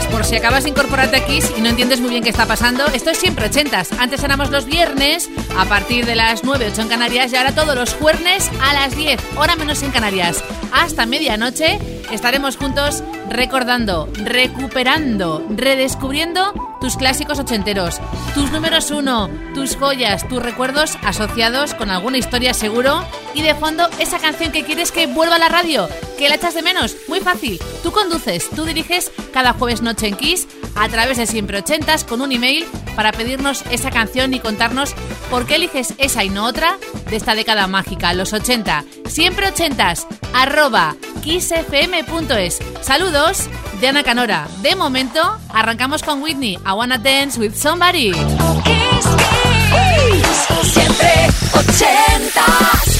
por si acabas de incorporarte aquí y no entiendes muy bien qué está pasando. Esto es siempre ochentas. Antes éramos los viernes a partir de las 9, 8 en Canarias y ahora todos los jueves a las 10, hora menos en Canarias. Hasta medianoche estaremos juntos recordando, recuperando, redescubriendo tus clásicos ochenteros, tus números uno, tus joyas, tus recuerdos asociados con alguna historia seguro y de fondo esa canción que quieres que vuelva a la radio, que la echas de menos. Muy fácil, tú conduces, tú diriges cada jueves noche en Kiss a través de siempre ochentas con un email para pedirnos esa canción y contarnos por qué eliges esa y no otra de esta década mágica, los 80. Siempre ochentas, arroba kissfm.es. Saludos de Ana Canora. De momento, arrancamos con Whitney. I Wanna Dance with Somebody. Siempre ochentas.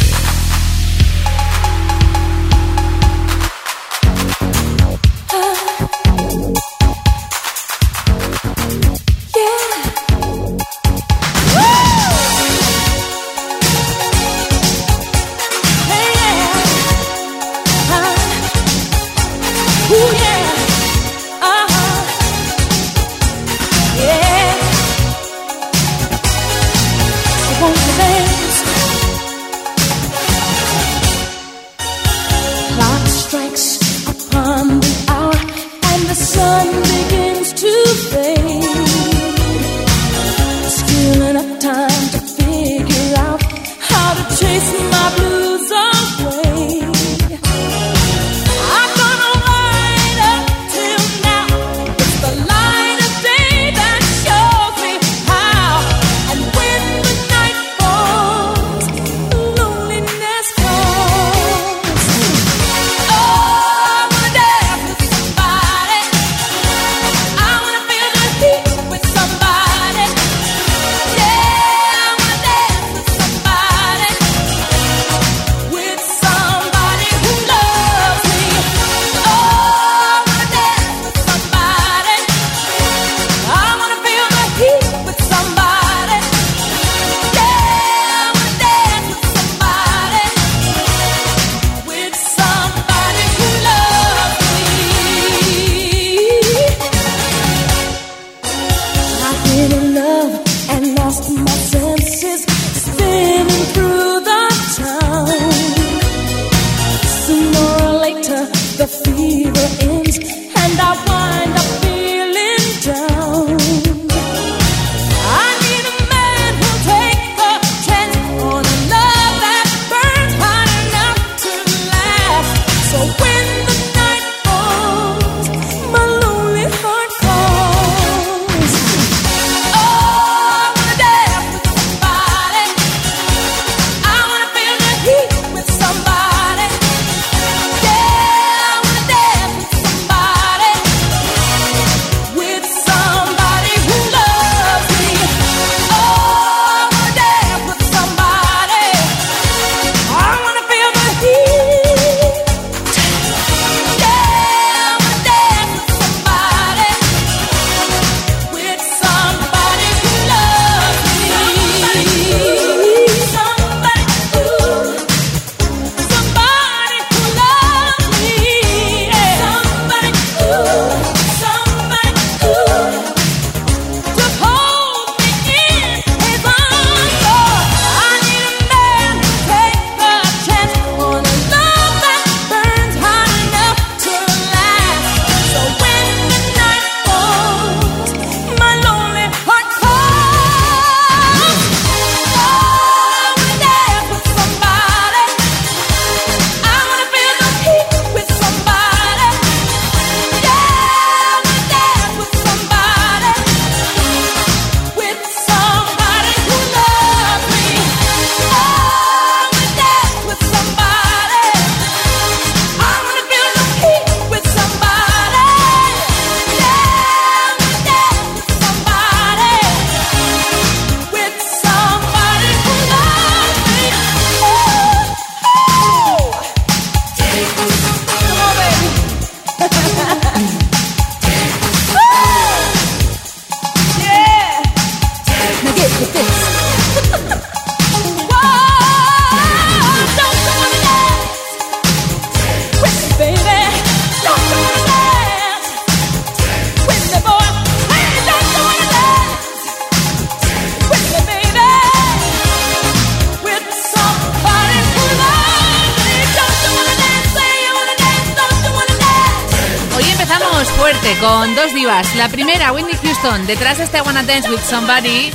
Dos divas. La primera, Whitney Houston, detrás de este Wanna Dance with Somebody,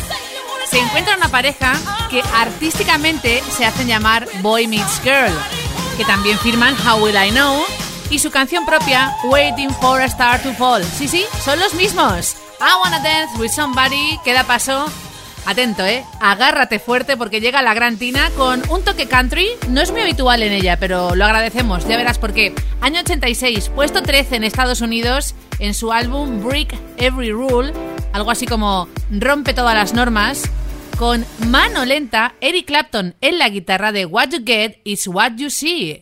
se encuentra una pareja que artísticamente se hacen llamar Boy Meets Girl, que también firman How Will I Know y su canción propia, Waiting for a Star to Fall. Sí, sí, son los mismos. I Wanna Dance with Somebody, queda paso Atento, ¿eh? Agárrate fuerte porque llega la gran Tina con un toque country. No es muy habitual en ella, pero lo agradecemos. Ya verás por qué. Año 86, puesto 13 en Estados Unidos en su álbum Break Every Rule. Algo así como Rompe todas las normas. Con mano lenta, Eric Clapton en la guitarra de What You Get is What You See.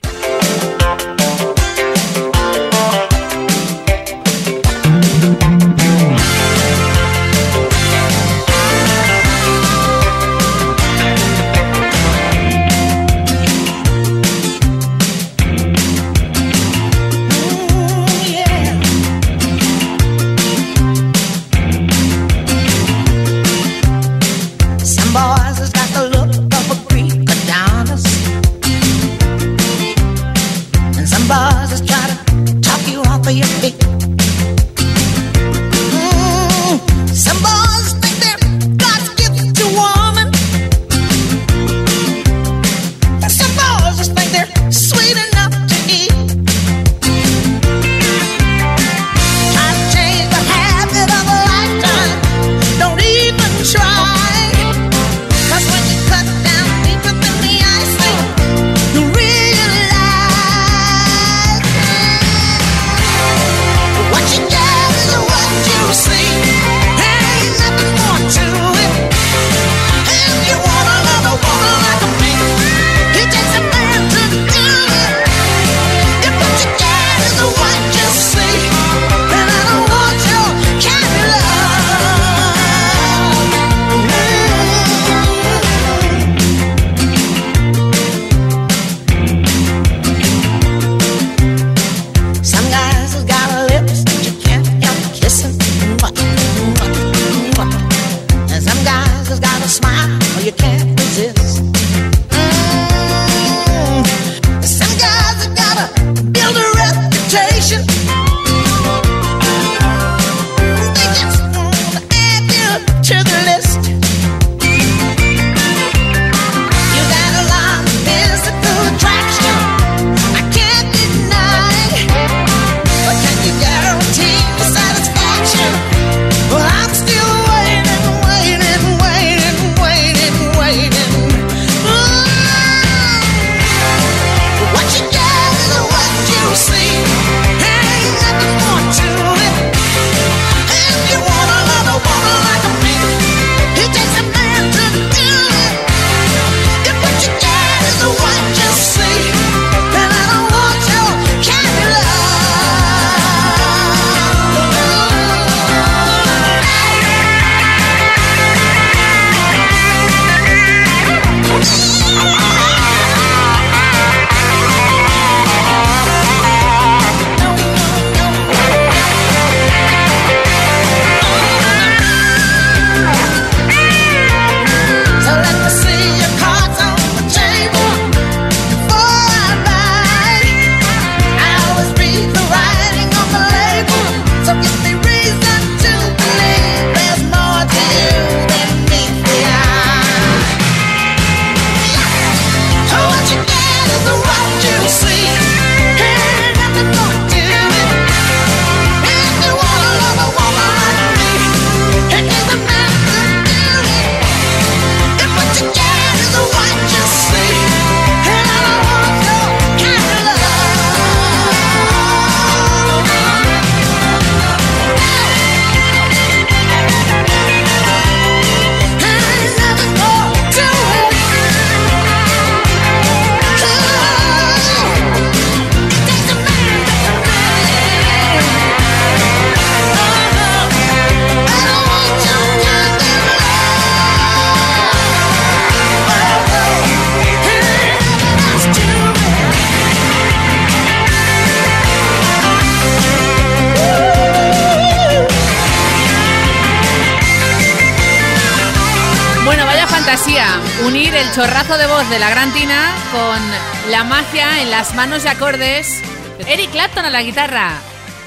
Chorrazo de voz de la gran Tina con la magia en las manos y acordes. Eric Clapton a la guitarra.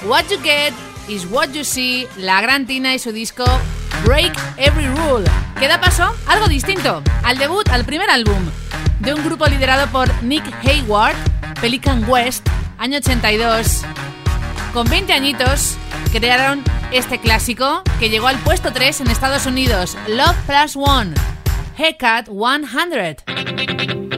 What you get is What You See, la gran Tina y su disco Break Every Rule, que da paso algo distinto, al debut, al primer álbum de un grupo liderado por Nick Hayward, Pelican West, año 82. Con 20 añitos, crearon este clásico que llegó al puesto 3 en Estados Unidos, Love Plus One, Hecate 100.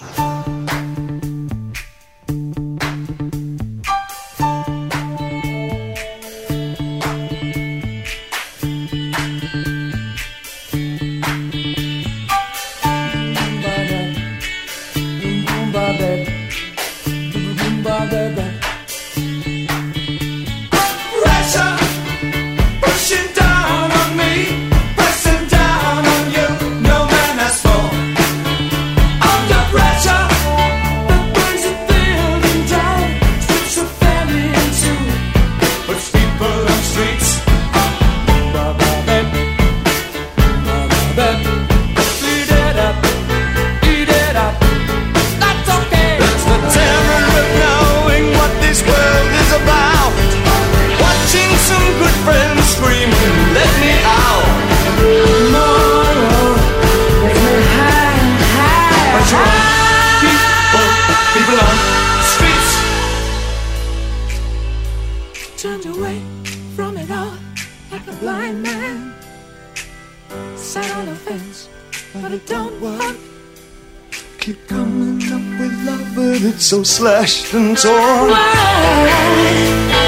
so slashed and torn. Why?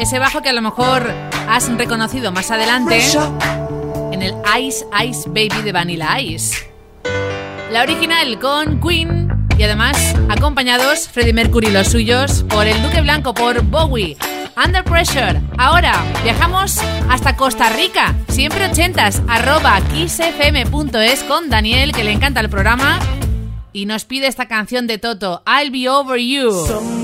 Ese bajo que a lo mejor has reconocido más adelante en el Ice Ice Baby de Vanilla Ice. La original con Queen y además acompañados Freddie Mercury y los suyos por el Duque Blanco, por Bowie. Under Pressure. Ahora viajamos hasta Costa Rica. Siempre ochentas, arroba kissfm.es con Daniel, que le encanta el programa. Y nos pide esta canción de Toto, I'll Be Over You.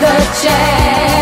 The chance,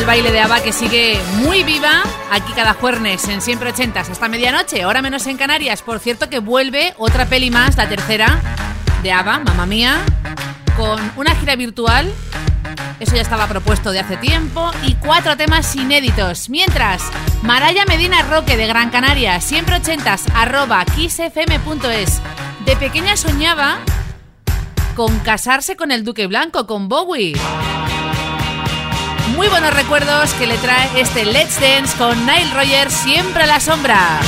del baile de ABBA que sigue muy viva aquí cada jueves en Siempre Ochentas hasta medianoche, hora menos en Canarias. Por cierto que vuelve otra peli más, la tercera de ABBA, mamá mía, con una gira virtual. Eso ya estaba propuesto de hace tiempo y cuatro temas inéditos. Mientras, Maraya Medina Roque de Gran Canaria, siempre ochentas, arroba kissfm.es. De pequeña soñaba con casarse con el Duque Blanco, con Bowie. Muy buenos recuerdos que le trae este Let's Dance con Nile Rogers siempre a la sombra.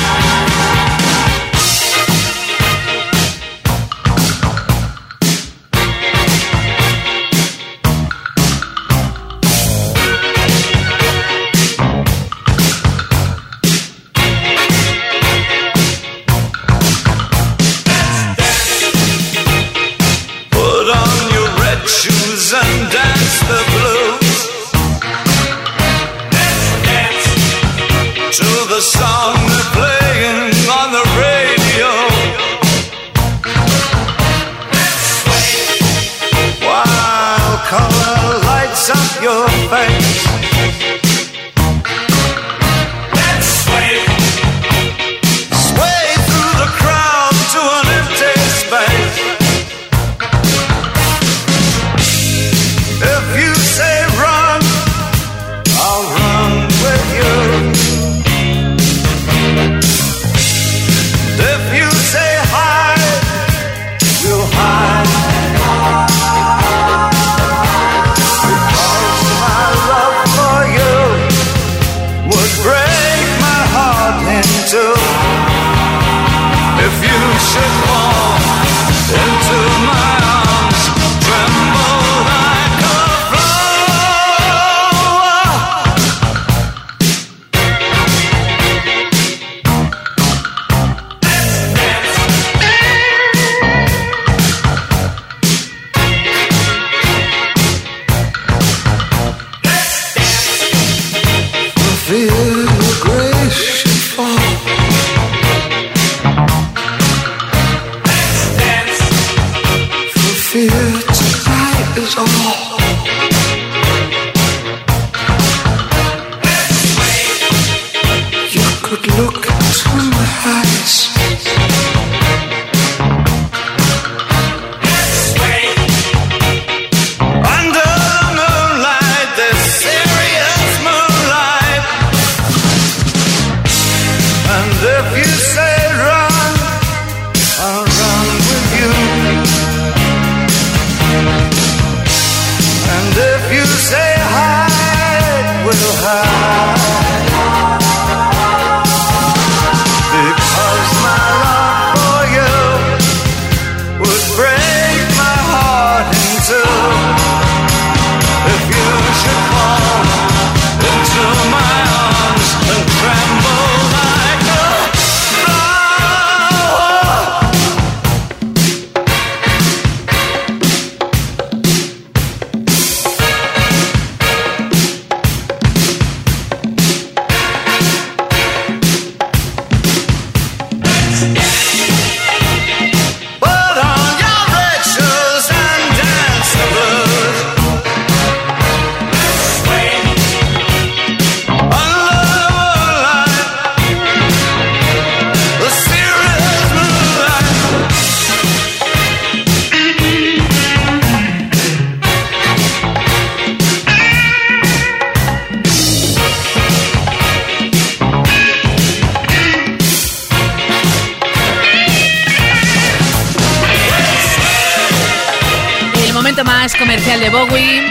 Más comercial de Bowie,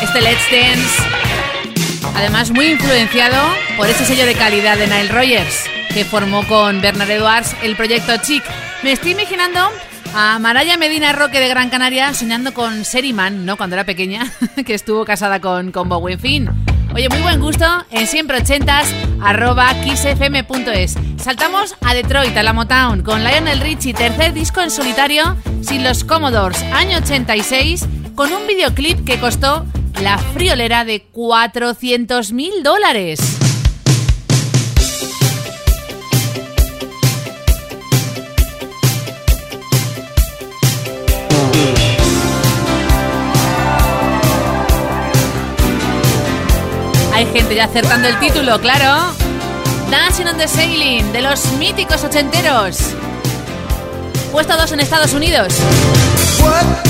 este Let's Dance. Además, muy influenciado por ese sello de calidad de Nile Rogers, que formó con Bernard Edwards el proyecto Chic. Me estoy imaginando a Maraya Medina Roque de Gran Canaria soñando con Seriman, ¿no? Cuando era pequeña, que estuvo casada con, con Bowie. En fin. Oye, muy buen gusto en siempre ochentas arroba kissfm.es. Saltamos a Detroit, a la Motown, con Lionel Richie, tercer disco en solitario, sin los Commodores, año 86, con un videoclip que costó la friolera de 400 mil dólares. Hay gente ya acertando el título, claro. Dancing on the Sailing, de los míticos ochenteros. Puesto 2 en Estados Unidos. What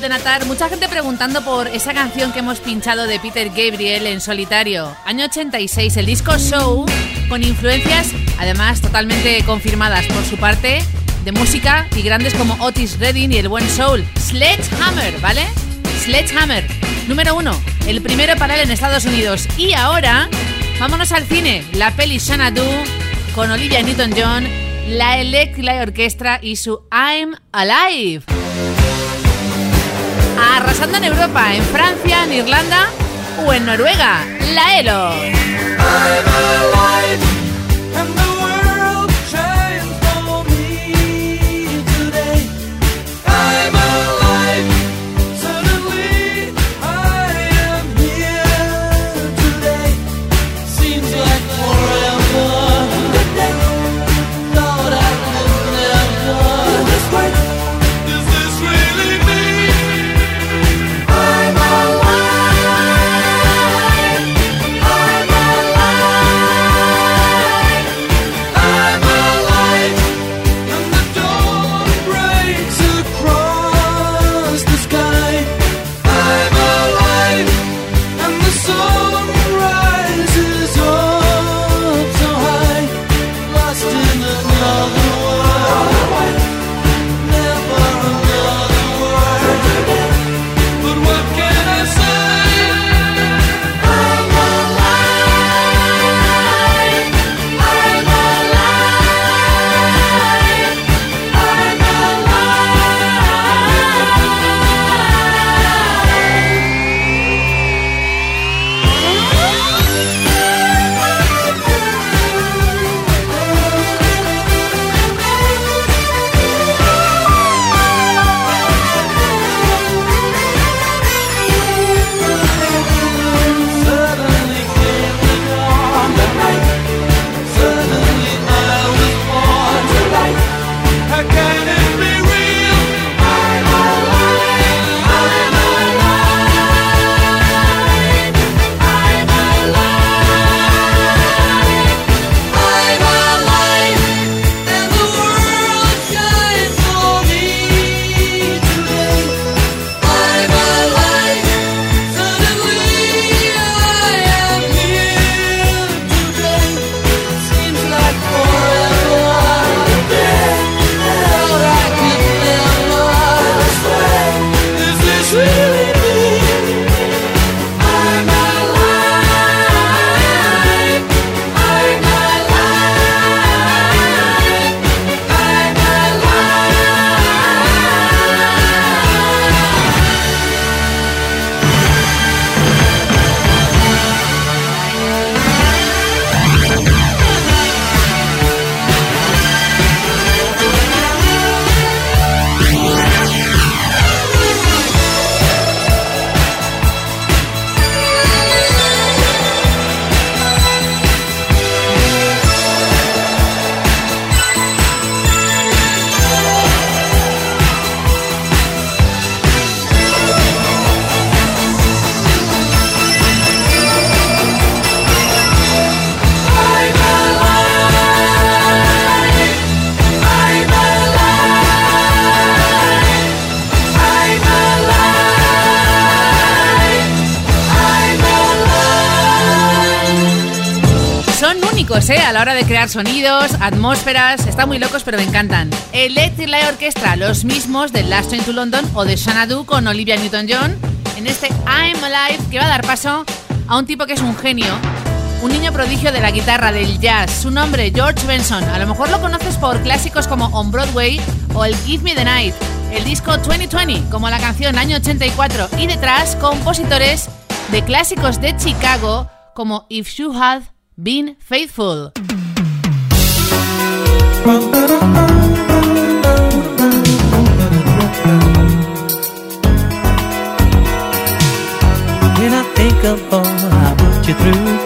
De Natar, mucha gente preguntando por esa canción que hemos pinchado de Peter Gabriel en solitario. Año 86, el disco Show, con influencias además totalmente confirmadas por su parte de música y grandes como Otis Redding y el buen Soul. Sledgehammer, ¿vale? Sledgehammer, número uno, el primero para él en Estados Unidos. Y ahora, vámonos al cine, la peli Xanadu con Olivia Newton-John, la Electra Orquestra y su I'm Alive arrasando en Europa, en Francia, en Irlanda o en Noruega. La ELO. Únicos, ¿eh? A la hora de crear sonidos, atmósferas, están muy locos, pero me encantan. Electric Light Orchestra, los mismos de Last Train to London o de Xanadu con Olivia Newton-John, en este I'm Alive que va a dar paso a un tipo que es un genio, un niño prodigio de la guitarra del jazz. Su nombre, George Benson. A lo mejor lo conoces por clásicos como On Broadway o el Give Me the Night, el disco 2020, como la canción Año 84, y detrás compositores de clásicos de Chicago como If You Had Been Faithful. When I think of all I put you through,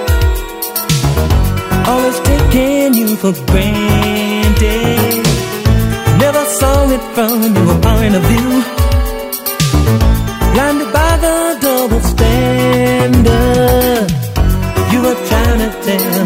always taking you for granted. Never saw it from your point of view. Blinded by the double standard, turn it down.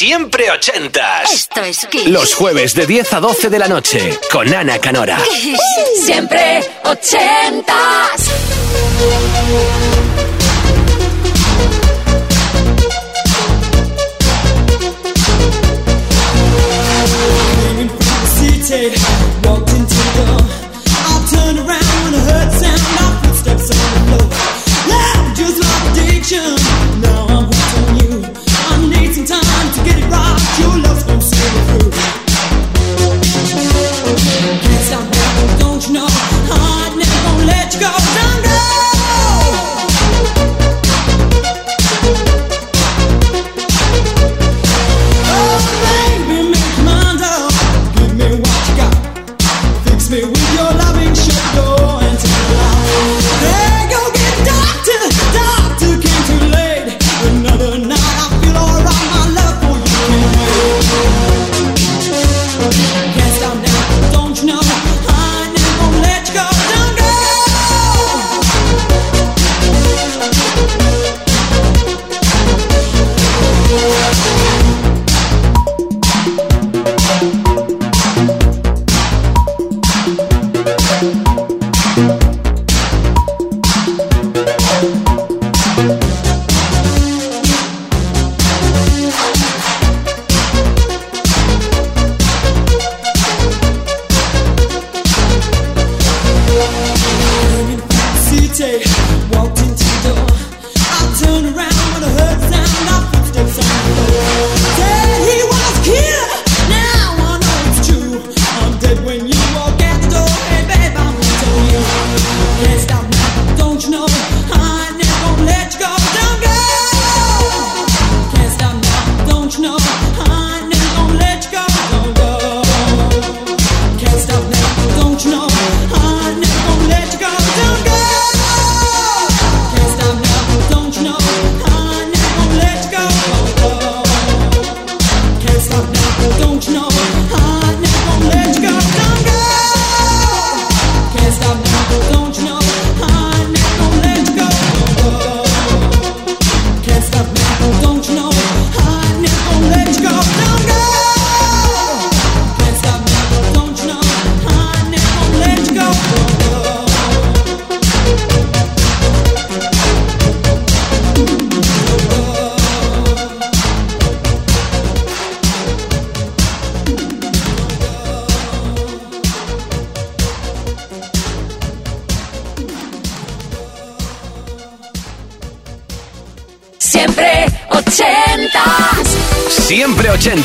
Siempre ochentas. Esto es Kiss. Los jueves de 10 a 12 de la noche con Ana Canora. Kiss. Siempre ochentas. Walked into the door. I turned around when I heard sound of footsteps on the floor. Loud, just like addiction. you love, I'm